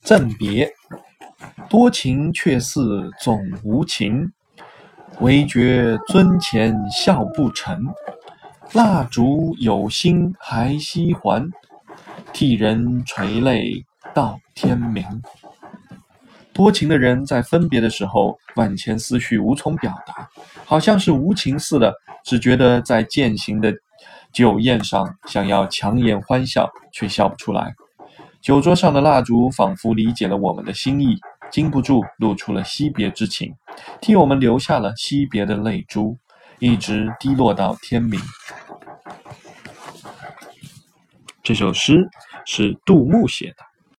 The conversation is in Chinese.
赠别，多情却似总无情，唯觉樽前笑不成。蜡烛有心还惜还，替人垂泪到天明。多情的人在分别的时候，万千思绪无从表达，好像是无情似的，只觉得在践行的酒宴上想要强颜欢笑，却笑不出来。酒桌上的蜡烛仿佛理解了我们的心意，禁不住露出了惜别之情，替我们留下了惜别的泪珠，一直滴落到天明。这首诗是杜牧写的。